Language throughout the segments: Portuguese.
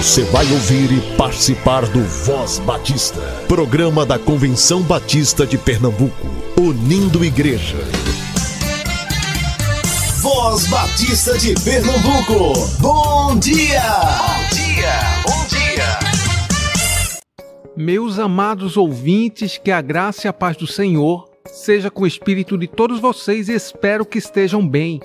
Você vai ouvir e participar do Voz Batista, programa da Convenção Batista de Pernambuco, unindo igreja. Voz Batista de Pernambuco, bom dia! Bom dia, bom dia! Meus amados ouvintes, que a graça e a paz do Senhor seja com o espírito de todos vocês e espero que estejam bem.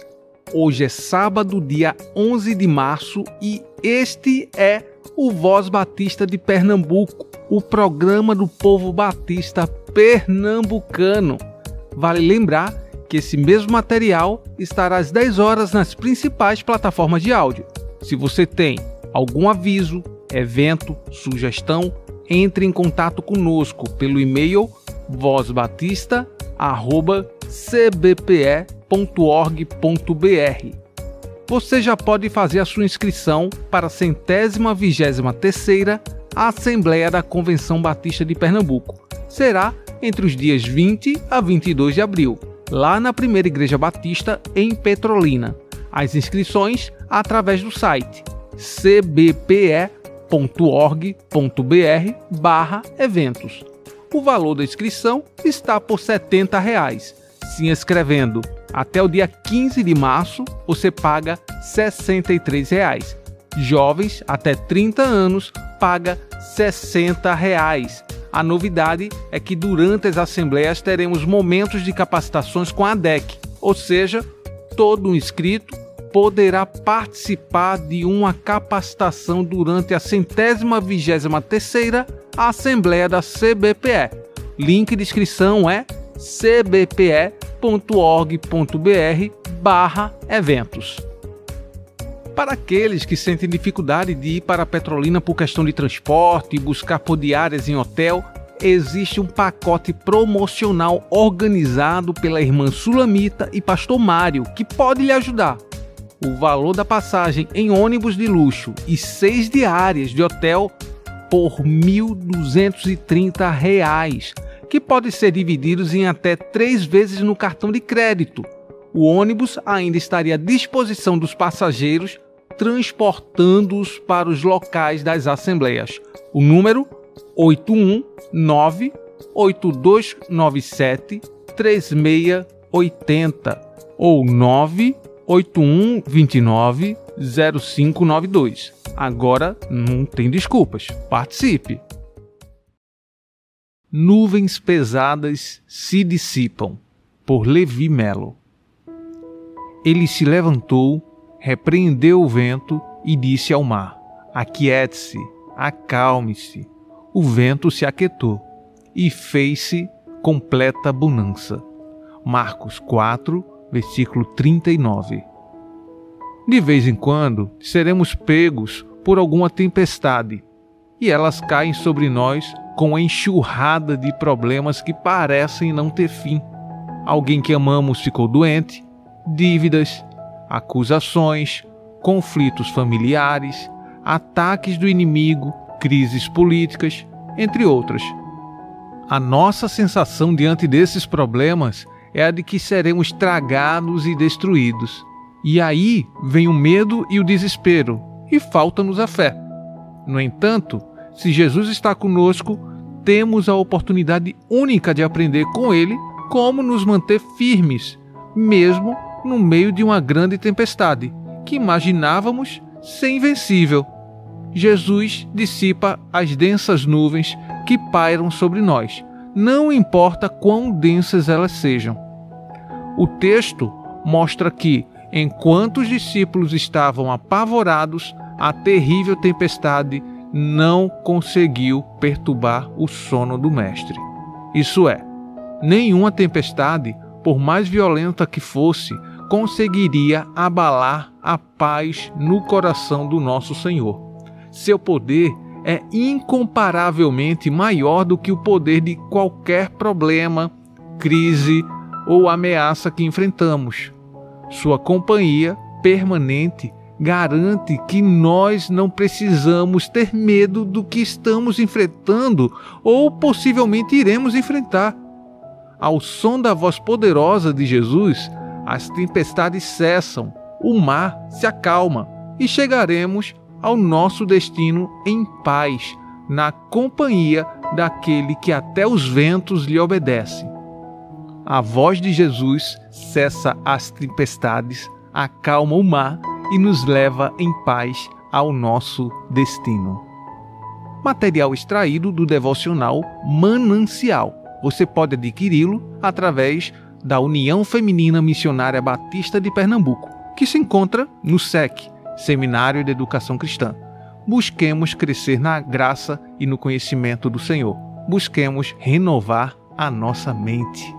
Hoje é sábado, dia 11 de março, e este é o Voz Batista de Pernambuco, o programa do povo batista pernambucano. Vale lembrar que esse mesmo material estará às 10 horas nas principais plataformas de áudio. Se você tem algum aviso, evento, sugestão, entre em contato conosco pelo e-mail vozbatista@cbpe www.org.br. Você já pode fazer a sua inscrição para a centésima vigésima terceira Assembleia da Convenção Batista de Pernambuco. Será entre os dias 20 a 22 de abril, lá na Primeira Igreja Batista em Petrolina. As inscrições através do site cbpe.org.br/eventos. O valor da inscrição está por 70 reais. Se inscrevendo até o dia 15 de março, você paga 63 reais. Jovens até 30 anos paga 60 reais. A novidade é que durante as assembleias teremos momentos de capacitações com a ADEC, ou seja, todo inscrito poderá participar de uma capacitação durante a centésima vigésima terceira Assembleia da CBPE. Link de inscrição é cbpe.org.br barra eventos. Para aqueles que sentem dificuldade de ir para Petrolina por questão de transporte e buscar por diárias em hotel, existe um pacote promocional organizado pela irmã Sulamita e pastor Mário que pode lhe ajudar. O valor da passagem em ônibus de luxo e seis diárias de hotel por R$ 1.230 que podem ser divididos em até três vezes no cartão de crédito. O ônibus ainda estaria à disposição dos passageiros, transportando-os para os locais das assembleias. O número 819 8297 3680 ou 98129 0592. Agora não tem desculpas. Participe! Nuvens pesadas se dissipam, por Levi Melo. Ele se levantou, repreendeu o vento e disse ao mar: Aquiete-se, acalme-se. O vento se aquietou e fez-se completa bonança. Marcos 4, versículo 39. De vez em quando seremos pegos por alguma tempestade e elas caem sobre nós com a enxurrada de problemas que parecem não ter fim. Alguém que amamos ficou doente, dívidas, acusações, conflitos familiares, ataques do inimigo, crises políticas, entre outras. A nossa sensação diante desses problemas é a de que seremos tragados e destruídos. E aí vem o medo e o desespero, e falta-nos a fé. No entanto, se Jesus está conosco, temos a oportunidade única de aprender com Ele como nos manter firmes, mesmo no meio de uma grande tempestade que imaginávamos ser invencível. Jesus dissipa as densas nuvens que pairam sobre nós, não importa quão densas elas sejam. O texto mostra que, enquanto os discípulos estavam apavorados, a terrível tempestade não conseguiu perturbar o sono do mestre. Isso é, nenhuma tempestade, por mais violenta que fosse, conseguiria abalar a paz no coração do nosso Senhor. Seu poder é incomparavelmente maior do que o poder de qualquer problema, crise ou ameaça que enfrentamos. Sua companhia permanente garante que nós não precisamos ter medo do que estamos enfrentando ou possivelmente iremos enfrentar. Ao som da voz poderosa de Jesus, as tempestades cessam, o mar se acalma e chegaremos ao nosso destino em paz, na companhia daquele que até os ventos lhe obedece. A voz de Jesus cessa as tempestades, acalma o mar e nos leva em paz ao nosso destino. Material extraído do devocional Manancial. Você pode adquiri-lo através da União Feminina Missionária Batista de Pernambuco, que se encontra no SEC, Seminário de Educação Cristã. Busquemos crescer na graça e no conhecimento do Senhor. Busquemos renovar a nossa mente.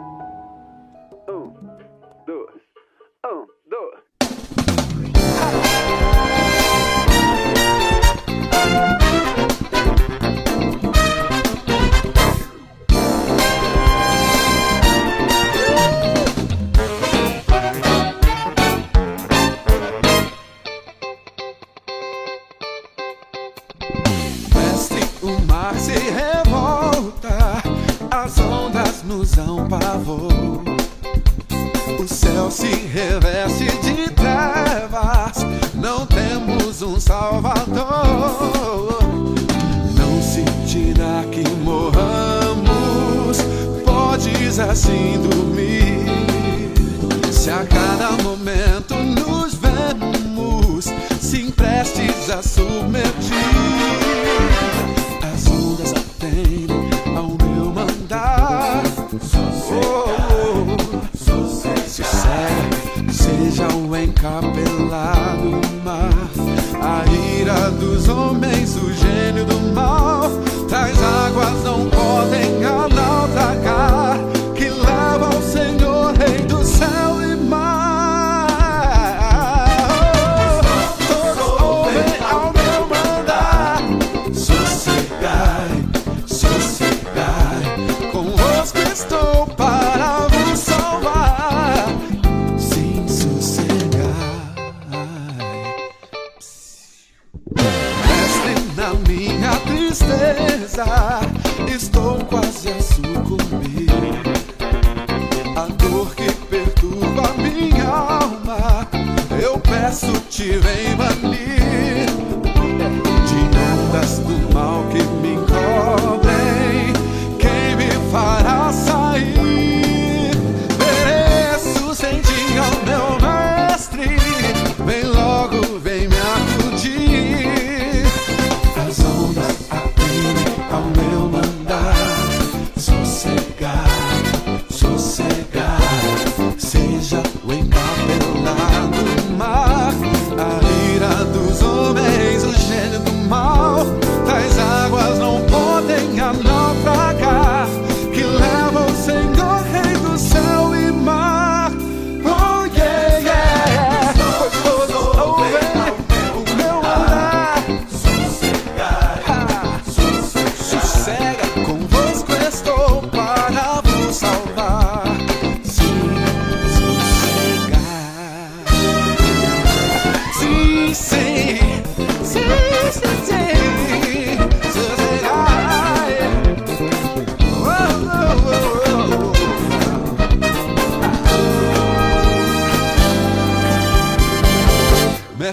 O encapelado mar, a ira dos homens, o gênio do mal. Tais águas não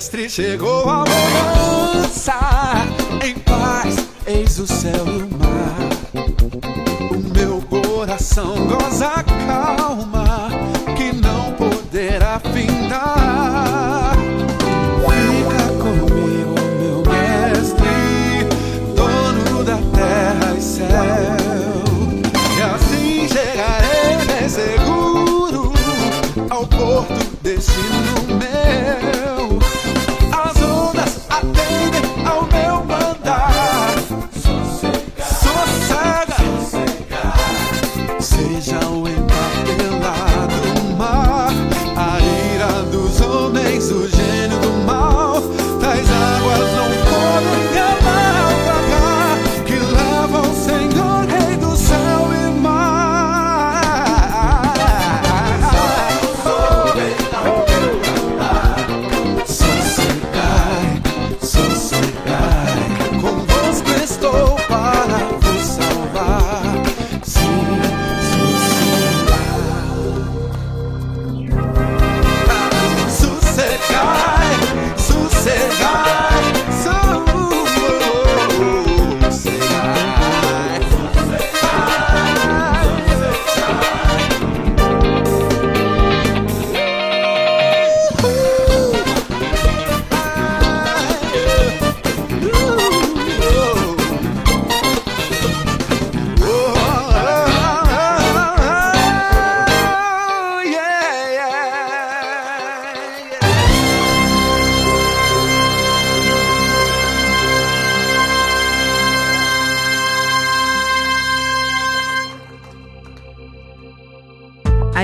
mestre chegou a bonança. Em paz, eis o céu e o mar. O meu coração goza a calma que não poderá findar. Fica comigo, meu mestre, dono da terra e céu. E assim chegarei seguro ao porto destino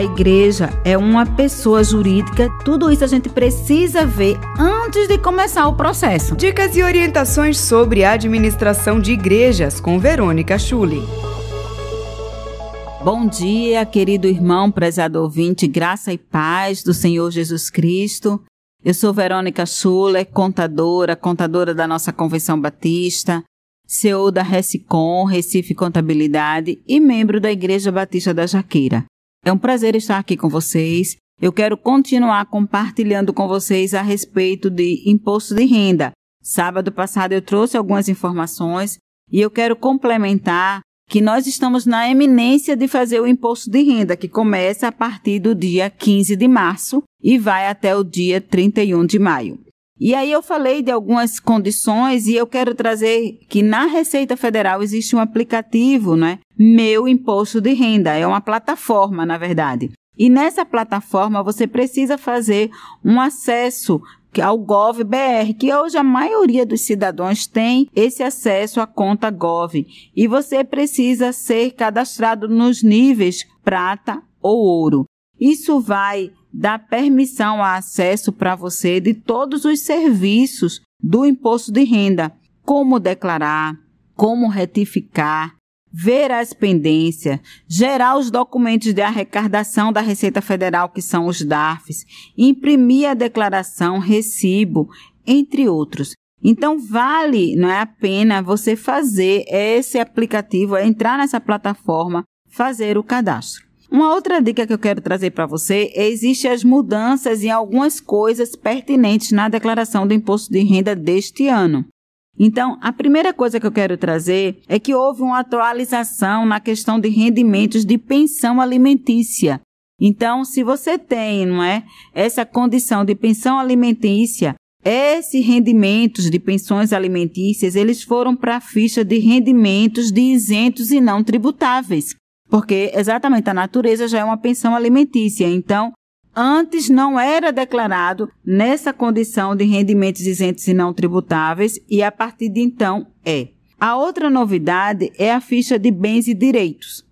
igreja é uma pessoa jurídica, tudo isso a gente precisa ver antes de começar o processo. Dicas e orientações sobre a administração de igrejas com Verônica Schulli. Bom dia, querido irmão, prezado ouvinte, graça e paz do Senhor Jesus Cristo. Eu sou Verônica Schuller, contadora, contadora da nossa Convenção Batista, CEO da Recicom, Recife Contabilidade e membro da Igreja Batista da Jaqueira. É um prazer estar aqui com vocês. Eu quero continuar compartilhando com vocês a respeito de imposto de renda. Sábado passado eu trouxe algumas informações e eu quero complementar que nós estamos na eminência de fazer o imposto de renda, que começa a partir do dia 15 de março e vai até o dia 31 de maio. E aí eu falei de algumas condições e eu quero trazer que na Receita Federal existe um aplicativo, né? Meu Imposto de Renda, é uma plataforma, na verdade. E nessa plataforma você precisa fazer um acesso ao GovBR, que hoje a maioria dos cidadãos tem esse acesso à conta Gov. E você precisa ser cadastrado nos níveis prata ou ouro. Isso vai dar permissão a acesso para você de todos os serviços do imposto de renda, como declarar, como retificar, ver as pendências, gerar os documentos de arrecadação da Receita Federal, que são os DARFs, imprimir a declaração, recibo, entre outros. Então vale, não é a pena você fazer esse aplicativo, é entrar nessa plataforma, fazer o cadastro. Uma outra dica que eu quero trazer para você é existem as mudanças em algumas coisas pertinentes na declaração do imposto de renda deste ano. Então, a primeira coisa que eu quero trazer é que houve uma atualização na questão de rendimentos de pensão alimentícia. Então, se você tem, não é, essa condição de pensão alimentícia, esses rendimentos de pensões alimentícias, eles foram para a ficha de rendimentos de isentos e não tributáveis. Porque exatamente a natureza já é uma pensão alimentícia. Então, antes não era declarado nessa condição de rendimentos isentos e não tributáveis e a partir de então é. A outra novidade é a ficha de bens e direitos.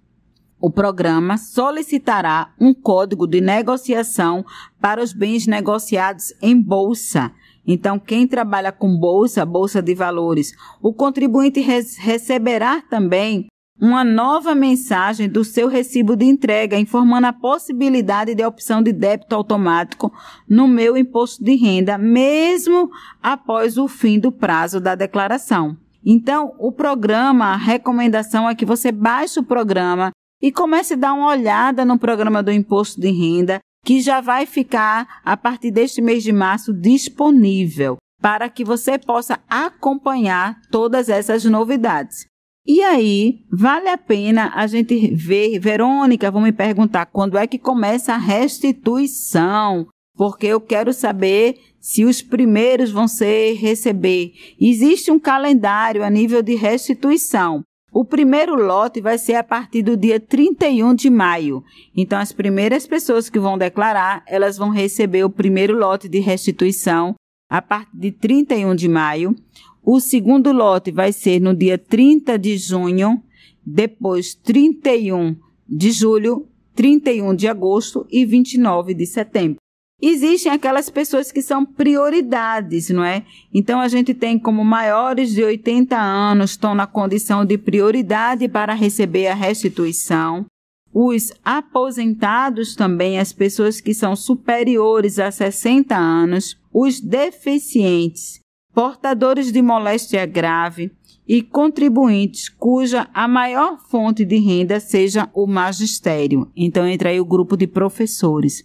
O programa solicitará um código de negociação para os bens negociados em bolsa. Então, quem trabalha com bolsa, bolsa de valores, o contribuinte receberá também uma nova mensagem do seu recibo de entrega informando a possibilidade de opção de débito automático no meu imposto de renda, mesmo após o fim do prazo da declaração. Então, o programa, a recomendação é que você baixe o programa e comece a dar uma olhada no programa do imposto de renda, que já vai ficar a partir deste mês de março disponível para que você possa acompanhar todas essas novidades. E aí, vale a pena a gente ver, Verônica, vão me perguntar quando é que começa a restituição, porque eu quero saber se os primeiros vão ser receber. Existe um calendário a nível de restituição. O primeiro lote vai ser a partir do dia 31 de maio. Então, as primeiras pessoas que vão declarar, elas vão receber o primeiro lote de restituição a partir de 31 de maio. O segundo lote vai ser no dia 30 de junho, depois 31 de julho, 31 de agosto e 29 de setembro. Existem aquelas pessoas que são prioridades, não é? Então a gente tem como maiores de 80 anos estão na condição de prioridade para receber a restituição. Os aposentados também, as pessoas que são superiores a 60 anos, os deficientes, portadores de moléstia grave e contribuintes cuja a maior fonte de renda seja o magistério. Então entra aí o grupo de professores.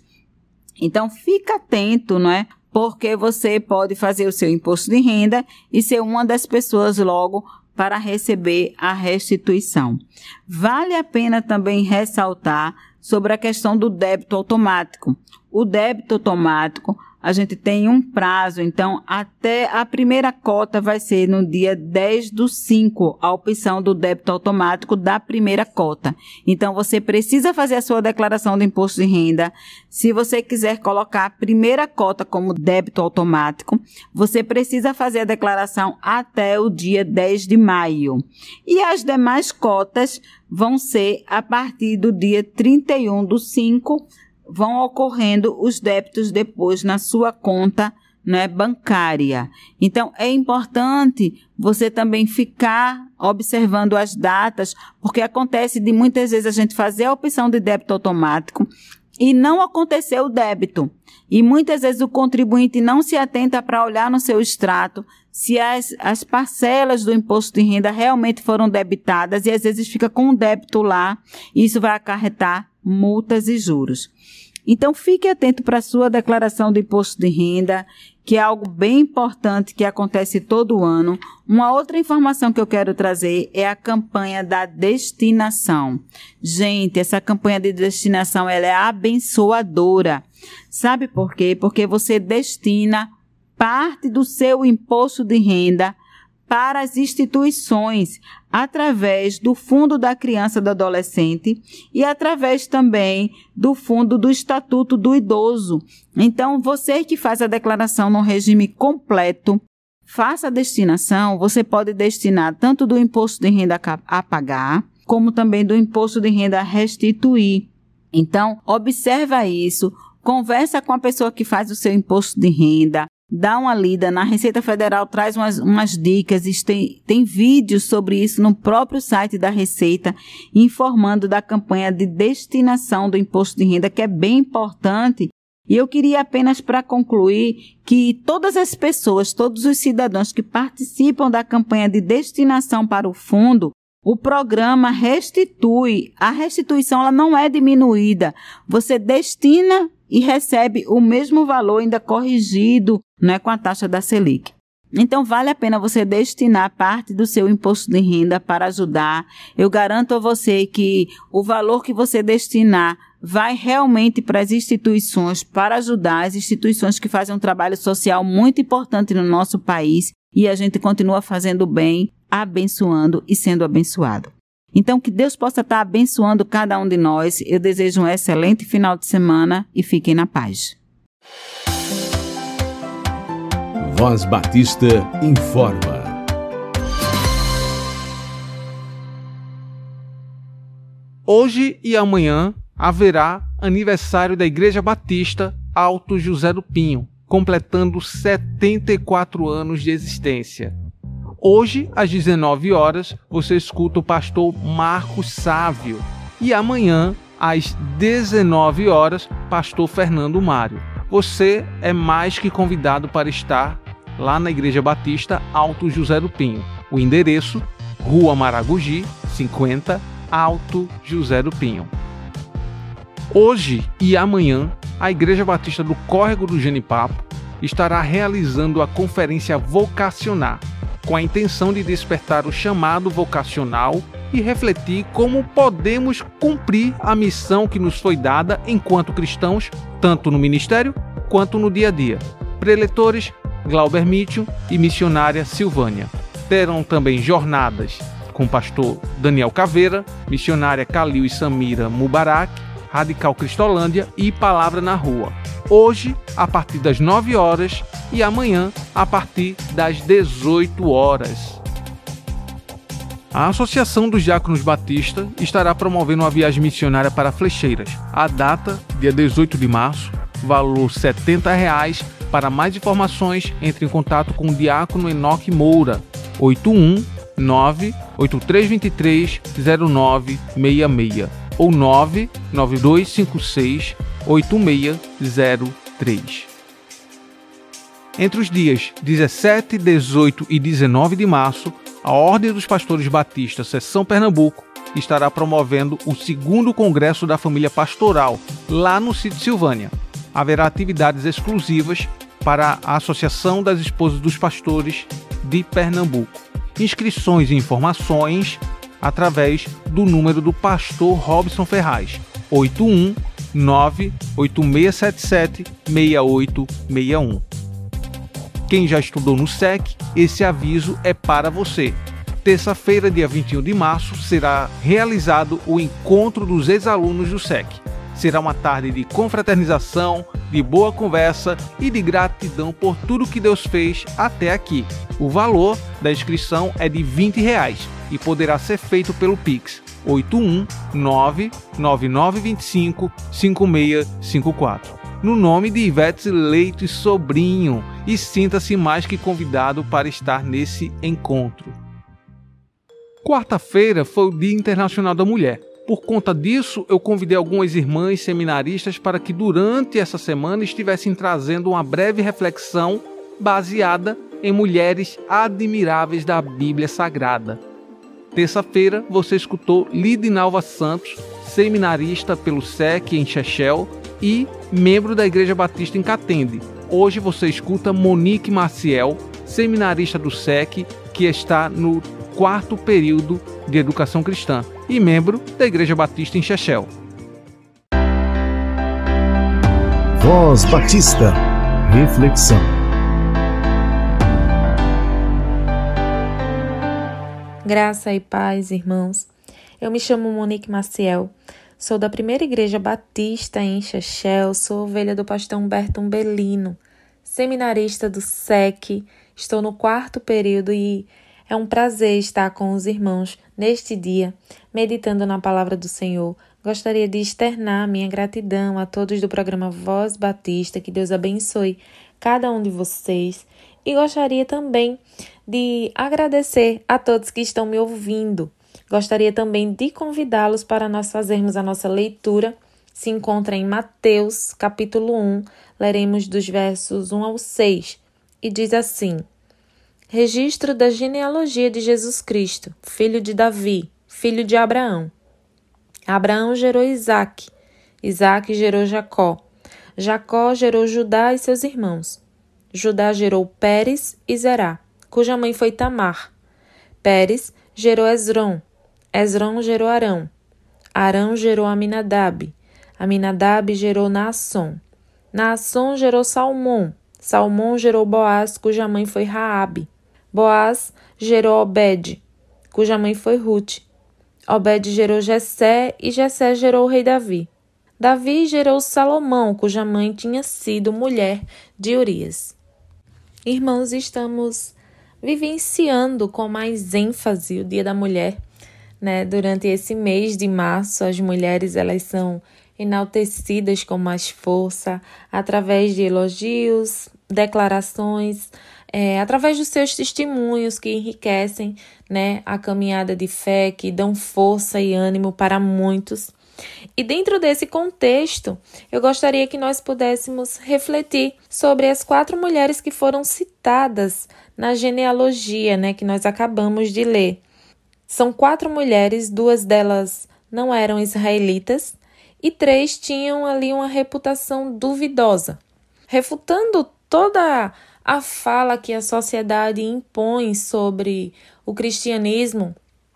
Então fica atento, não é? Porque você pode fazer o seu imposto de renda e ser uma das pessoas logo para receber a restituição. Vale a pena também ressaltar sobre a questão do débito automático. O débito automático a gente tem um prazo, então até a primeira cota vai ser no dia 10 do 5, a opção do débito automático da primeira cota. Então você precisa fazer a sua declaração do imposto de renda. Se você quiser colocar a primeira cota como débito automático, você precisa fazer a declaração até o dia 10 de maio. E as demais cotas vão ser a partir do dia 31 do 5 vão ocorrendo os débitos depois na sua conta né, bancária. Então, é importante você também ficar observando as datas, porque acontece de muitas vezes a gente fazer a opção de débito automático e não acontecer o débito. E muitas vezes o contribuinte não se atenta para olhar no seu extrato se as, as parcelas do imposto de renda realmente foram debitadas e às vezes fica com um débito lá e isso vai acarretar multas e juros. Então fique atento para a sua declaração do imposto de renda que é algo bem importante que acontece todo ano. Uma outra informação que eu quero trazer é a campanha da destinação. Gente, essa campanha de destinação ela é abençoadora. Sabe por quê? Porque você destina parte do seu imposto de renda para as instituições através do Fundo da Criança e do Adolescente e através também do Fundo do Estatuto do Idoso. Então, você que faz a declaração no regime completo, faça a destinação, você pode destinar tanto do imposto de renda a pagar, como também do imposto de renda a restituir. Então, observa isso, conversa com a pessoa que faz o seu imposto de renda, dá uma lida. Na Receita Federal traz umas, umas dicas, tem, tem vídeos sobre isso no próprio site da Receita, informando da campanha de destinação do imposto de renda, que é bem importante. E eu queria apenas para concluir que todas as pessoas, todos os cidadãos que participam da campanha de destinação para o fundo, o programa restitui. A restituição ela não é diminuída. Você destina e recebe o mesmo valor ainda corrigido né, com a taxa da Selic. Então, vale a pena você destinar parte do seu imposto de renda para ajudar. Eu garanto a você que o valor que você destinar vai realmente para as instituições, para ajudar as instituições que fazem um trabalho social muito importante no nosso país e a gente continua fazendo bem, abençoando e sendo abençoado. Então, que Deus possa estar abençoando cada um de nós. Eu desejo um excelente final de semana e fiquem na paz. Voz Batista informa. Hoje e amanhã haverá aniversário da Igreja Batista Alto José do Pinho, completando 74 anos de existência. Hoje, às 19 horas, você escuta o pastor Marcos Sávio. E amanhã, às 19 horas, pastor Fernando Mário. Você é mais que convidado para estar lá na Igreja Batista Alto José do Pinho. O endereço: Rua Maragogi, 50, Alto José do Pinho. Hoje e amanhã, a Igreja Batista do Córrego do Genipapo estará realizando a conferência vocacional com a intenção de despertar o chamado vocacional e refletir como podemos cumprir a missão que nos foi dada enquanto cristãos, tanto no ministério quanto no dia a dia. Preletores Glauber Mitchell e missionária Silvânia. Terão também jornadas com o pastor Daniel Caveira, missionária Calil e Samira Mubarak, Radical Cristolândia e Palavra na Rua. Hoje, a partir das 9 horas e amanhã, a partir das 18 horas. A Associação dos Diáconos Batista estará promovendo uma viagem missionária para Flecheiras. A data, dia 18 de março, valor 70 reais. Para mais informações, entre em contato com o Diácono Enoque Moura, 819 8323 0966 ou 99256 8603. Entre os dias 17, 18 e 19 de março, a Ordem dos Pastores Batistas, Seção Pernambuco, estará promovendo o segundo Congresso da Família Pastoral, lá no sítio Silvânia. Haverá atividades exclusivas para a Associação das Esposas dos Pastores de Pernambuco. Inscrições e informações através do número do pastor Robson Ferraz, 819 8677 6861. Quem já estudou no SEC, esse aviso é para você. Terça-feira, dia 21 de março, será realizado o encontro dos ex-alunos do SEC. Será uma tarde de confraternização, de boa conversa e de gratidão por tudo que Deus fez até aqui. O valor da inscrição é de 20 reais e poderá ser feito pelo Pix 81 99925 5654. No nome de Ivete Leite Sobrinho e sinta-se mais que convidado para estar nesse encontro. Quarta-feira foi o Dia Internacional da Mulher. Por conta disso, eu convidei algumas irmãs seminaristas para que durante essa semana estivessem trazendo uma breve reflexão baseada em mulheres admiráveis da Bíblia Sagrada. Terça-feira, você escutou Lidinalva Santos, seminarista pelo SEC em Chechel e membro da Igreja Batista em Catende. Hoje você escuta Monique Maciel, seminarista do SEC, que está no quarto período de educação cristã e membro da Igreja Batista em Chechel. Voz Batista. Reflexão. Graça e paz, irmãos. Eu me chamo Monique Maciel, sou da primeira igreja batista em Chechel, sou ovelha do pastor Humberto Umbelino, seminarista do SEC, estou no quarto período e é um prazer estar com os irmãos neste dia, meditando na palavra do Senhor. Gostaria de externar minha gratidão a todos do programa Voz Batista, que Deus abençoe cada um de vocês e gostaria também de agradecer a todos que estão me ouvindo. Gostaria também de convidá-los para nós fazermos a nossa leitura. Se encontra em Mateus, capítulo 1, leremos dos versos 1 ao 6, e diz assim: Registro da genealogia de Jesus Cristo, filho de Davi, filho de Abraão. Abraão gerou Isaque, Isaque gerou Jacó, Jacó gerou Judá e seus irmãos. Judá gerou Pérez e Zerá, cuja mãe foi Tamar. Pérez gerou Esron, Esron gerou Arão. Arão gerou Aminadab. Aminadab gerou Naasson. Naasson gerou Salmão. Salmão gerou Boaz, cuja mãe foi Raabe. Boaz gerou Obed, cuja mãe foi Ruth. Obed gerou Jessé e Jessé gerou o rei Davi. Davi gerou Salomão, cuja mãe tinha sido mulher de Urias. Irmãos, estamos vivenciando com mais ênfase o Dia da Mulher, né? Durante esse mês de março, as mulheres elas são enaltecidas com mais força através de elogios, declarações, é, através dos seus testemunhos que enriquecem, né, a caminhada de fé, que dão força e ânimo para muitos. E dentro desse contexto, eu gostaria que nós pudéssemos refletir sobre as quatro mulheres que foram citadas na genealogia, né, que nós acabamos de ler. São quatro mulheres, duas delas não eram israelitas e três tinham ali uma reputação duvidosa, refutando toda a fala que a sociedade impõe sobre o cristianismo.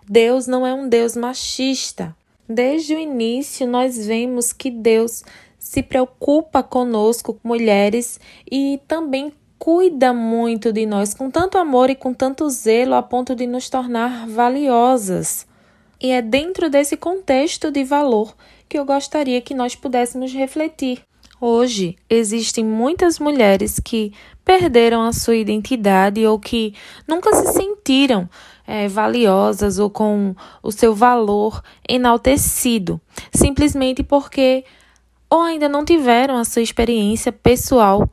Deus não é um Deus machista. Desde o início, nós vemos que Deus se preocupa conosco, mulheres, e também cuida muito de nós com tanto amor e com tanto zelo a ponto de nos tornar valiosas. E é dentro desse contexto de valor que eu gostaria que nós pudéssemos refletir. Hoje existem muitas mulheres que perderam a sua identidade ou que nunca se sentiram é, valiosas ou com o seu valor enaltecido, simplesmente porque ou ainda não tiveram a sua experiência pessoal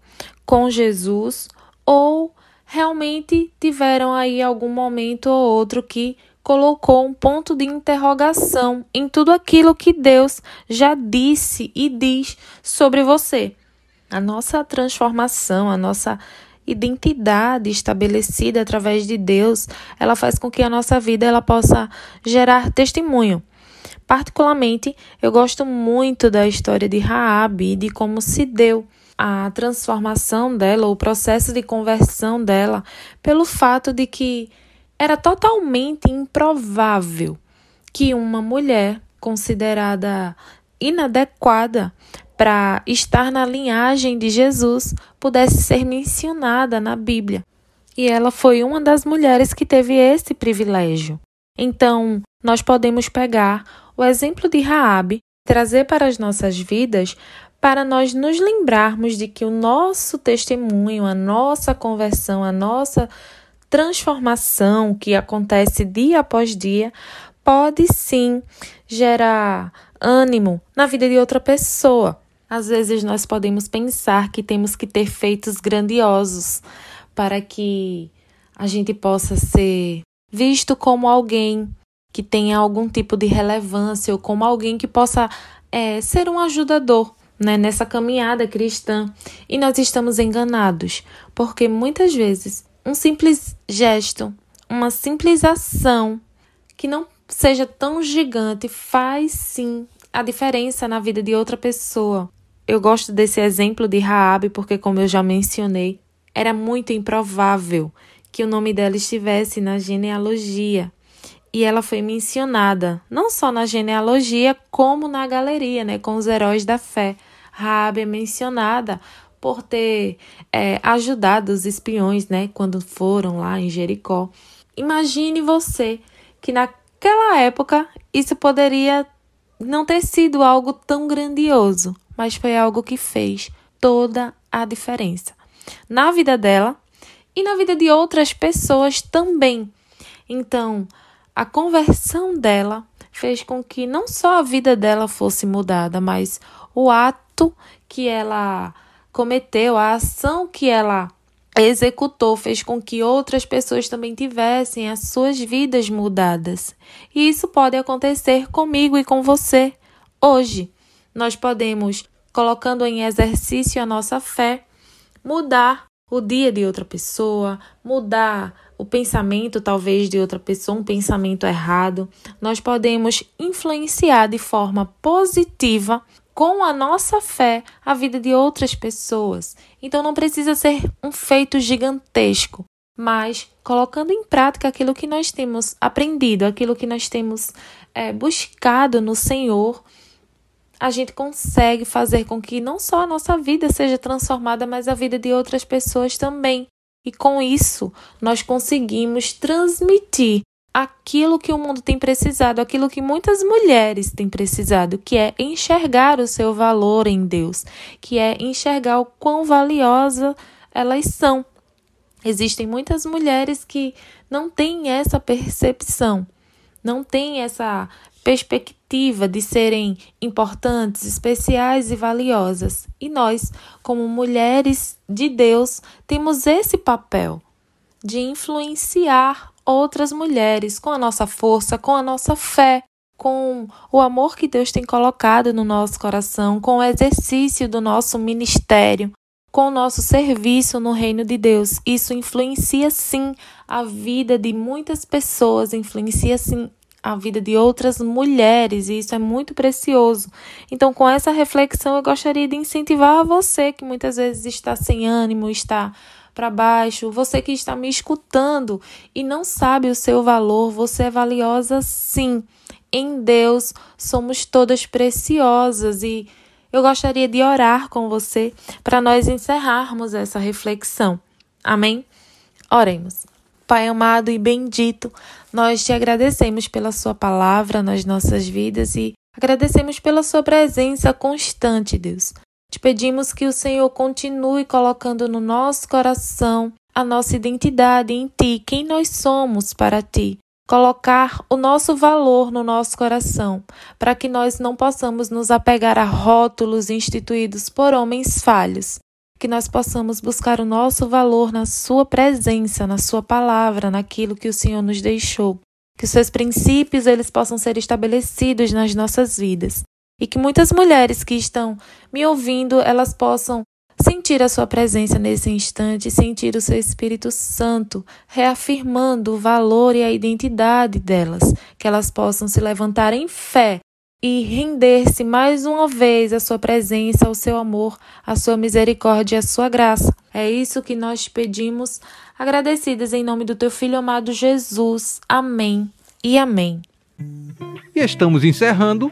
com Jesus ou realmente tiveram aí algum momento ou outro que colocou um ponto de interrogação em tudo aquilo que Deus já disse e diz sobre você. A nossa transformação, a nossa identidade estabelecida através de Deus, ela faz com que a nossa vida ela possa gerar testemunho. Particularmente, eu gosto muito da história de Raabe e de como se deu a transformação dela, o processo de conversão dela, pelo fato de que era totalmente improvável que uma mulher considerada inadequada para estar na linhagem de Jesus pudesse ser mencionada na Bíblia. E ela foi uma das mulheres que teve esse privilégio. Então, nós podemos pegar o exemplo de Raabe, trazer para as nossas vidas para nós nos lembrarmos de que o nosso testemunho, a nossa conversão, a nossa transformação que acontece dia após dia pode sim gerar ânimo na vida de outra pessoa. Às vezes nós podemos pensar que temos que ter feitos grandiosos para que a gente possa ser visto como alguém que tenha algum tipo de relevância ou como alguém que possa é, ser um ajudador né, nessa caminhada cristã. E nós estamos enganados, porque muitas vezes um simples gesto, uma simples ação que não seja tão gigante faz sim a diferença na vida de outra pessoa. Eu gosto desse exemplo de Raabe porque como eu já mencionei, era muito improvável que o nome dela estivesse na genealogia. E ela foi mencionada não só na genealogia, como na galeria, né, com os heróis da fé. Raabe é mencionada por ter é, ajudado os espiões, né, quando foram lá em Jericó. Imagine você que naquela época isso poderia não ter sido algo tão grandioso, mas foi algo que fez toda a diferença na vida dela e na vida de outras pessoas também. Então, a conversão dela fez com que não só a vida dela fosse mudada, mas o ato que ela cometeu, a ação que ela executou, fez com que outras pessoas também tivessem as suas vidas mudadas. E isso pode acontecer comigo e com você hoje. Nós podemos, colocando em exercício a nossa fé, mudar o dia de outra pessoa, mudar o pensamento talvez de outra pessoa, um pensamento errado. Nós podemos influenciar de forma positiva com a nossa fé a vida de outras pessoas. Então não precisa ser um feito gigantesco, mas colocando em prática aquilo que nós temos aprendido, aquilo que nós temos é, buscado no Senhor, a gente consegue fazer com que não só a nossa vida seja transformada, mas a vida de outras pessoas também. E com isso, nós conseguimos transmitir aquilo que o mundo tem precisado, aquilo que muitas mulheres têm precisado, que é enxergar o seu valor em Deus, que é enxergar o quão valiosa elas são. Existem muitas mulheres que não têm essa percepção, não têm essa perspectiva de serem importantes, especiais e valiosas. E nós, como mulheres de Deus, temos esse papel de influenciar outras mulheres com a nossa força, com a nossa fé, com o amor que Deus tem colocado no nosso coração, com o exercício do nosso ministério, com o nosso serviço no reino de Deus. Isso influencia sim a vida de muitas pessoas, influencia sim a vida de outras mulheres, e isso é muito precioso. Então, com essa reflexão, eu gostaria de incentivar você que muitas vezes está sem ânimo, está para baixo, você que está me escutando e não sabe o seu valor, você é valiosa sim. Em Deus somos todas preciosas e eu gostaria de orar com você para nós encerrarmos essa reflexão. Amém? Oremos. Pai amado e bendito, nós te agradecemos pela Sua palavra nas nossas vidas e agradecemos pela Sua presença constante, Deus. Te pedimos que o Senhor continue colocando no nosso coração a nossa identidade em Ti, quem nós somos para Ti. Colocar o nosso valor no nosso coração, para que nós não possamos nos apegar a rótulos instituídos por homens falhos, que nós possamos buscar o nosso valor na Sua presença, na Sua palavra, naquilo que o Senhor nos deixou. Que os seus princípios eles possam ser estabelecidos nas nossas vidas. E que muitas mulheres que estão me ouvindo, elas possam sentir a sua presença nesse instante, sentir o seu Espírito Santo reafirmando o valor e a identidade delas, que elas possam se levantar em fé e render-se mais uma vez à sua presença, ao seu amor, à sua misericórdia e à sua graça. É isso que nós pedimos, agradecidas em nome do teu filho amado Jesus. Amém e amém. E estamos encerrando